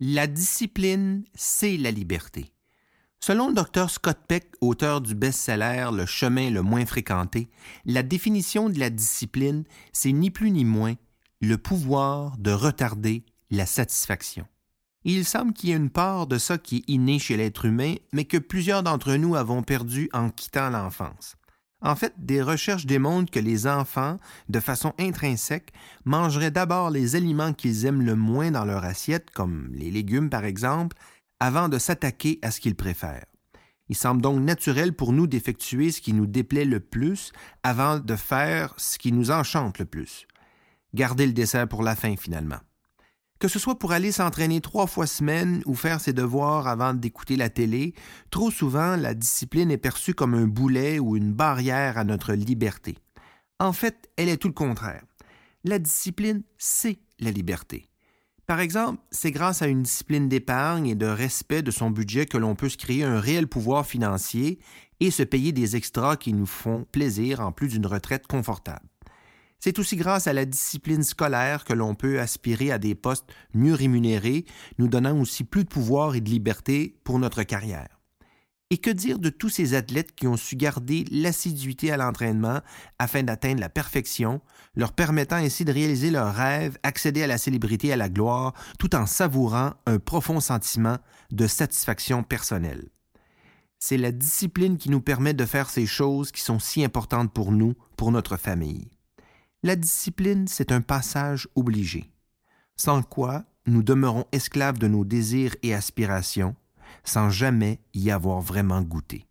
La discipline, c'est la liberté. Selon le docteur Scott Peck, auteur du best-seller Le chemin le moins fréquenté, la définition de la discipline, c'est ni plus ni moins le pouvoir de retarder la satisfaction. Il semble qu'il y ait une part de ça qui est inné chez l'être humain, mais que plusieurs d'entre nous avons perdu en quittant l'enfance. En fait, des recherches démontrent que les enfants, de façon intrinsèque, mangeraient d'abord les aliments qu'ils aiment le moins dans leur assiette, comme les légumes par exemple, avant de s'attaquer à ce qu'ils préfèrent. Il semble donc naturel pour nous d'effectuer ce qui nous déplaît le plus avant de faire ce qui nous enchante le plus. Garder le dessert pour la fin finalement. Que ce soit pour aller s'entraîner trois fois semaine ou faire ses devoirs avant d'écouter la télé, trop souvent la discipline est perçue comme un boulet ou une barrière à notre liberté. En fait, elle est tout le contraire. La discipline, c'est la liberté. Par exemple, c'est grâce à une discipline d'épargne et de respect de son budget que l'on peut se créer un réel pouvoir financier et se payer des extras qui nous font plaisir en plus d'une retraite confortable. C'est aussi grâce à la discipline scolaire que l'on peut aspirer à des postes mieux rémunérés, nous donnant aussi plus de pouvoir et de liberté pour notre carrière. Et que dire de tous ces athlètes qui ont su garder l'assiduité à l'entraînement afin d'atteindre la perfection, leur permettant ainsi de réaliser leurs rêves, accéder à la célébrité et à la gloire, tout en savourant un profond sentiment de satisfaction personnelle? C'est la discipline qui nous permet de faire ces choses qui sont si importantes pour nous, pour notre famille. La discipline, c'est un passage obligé, sans quoi nous demeurons esclaves de nos désirs et aspirations, sans jamais y avoir vraiment goûté.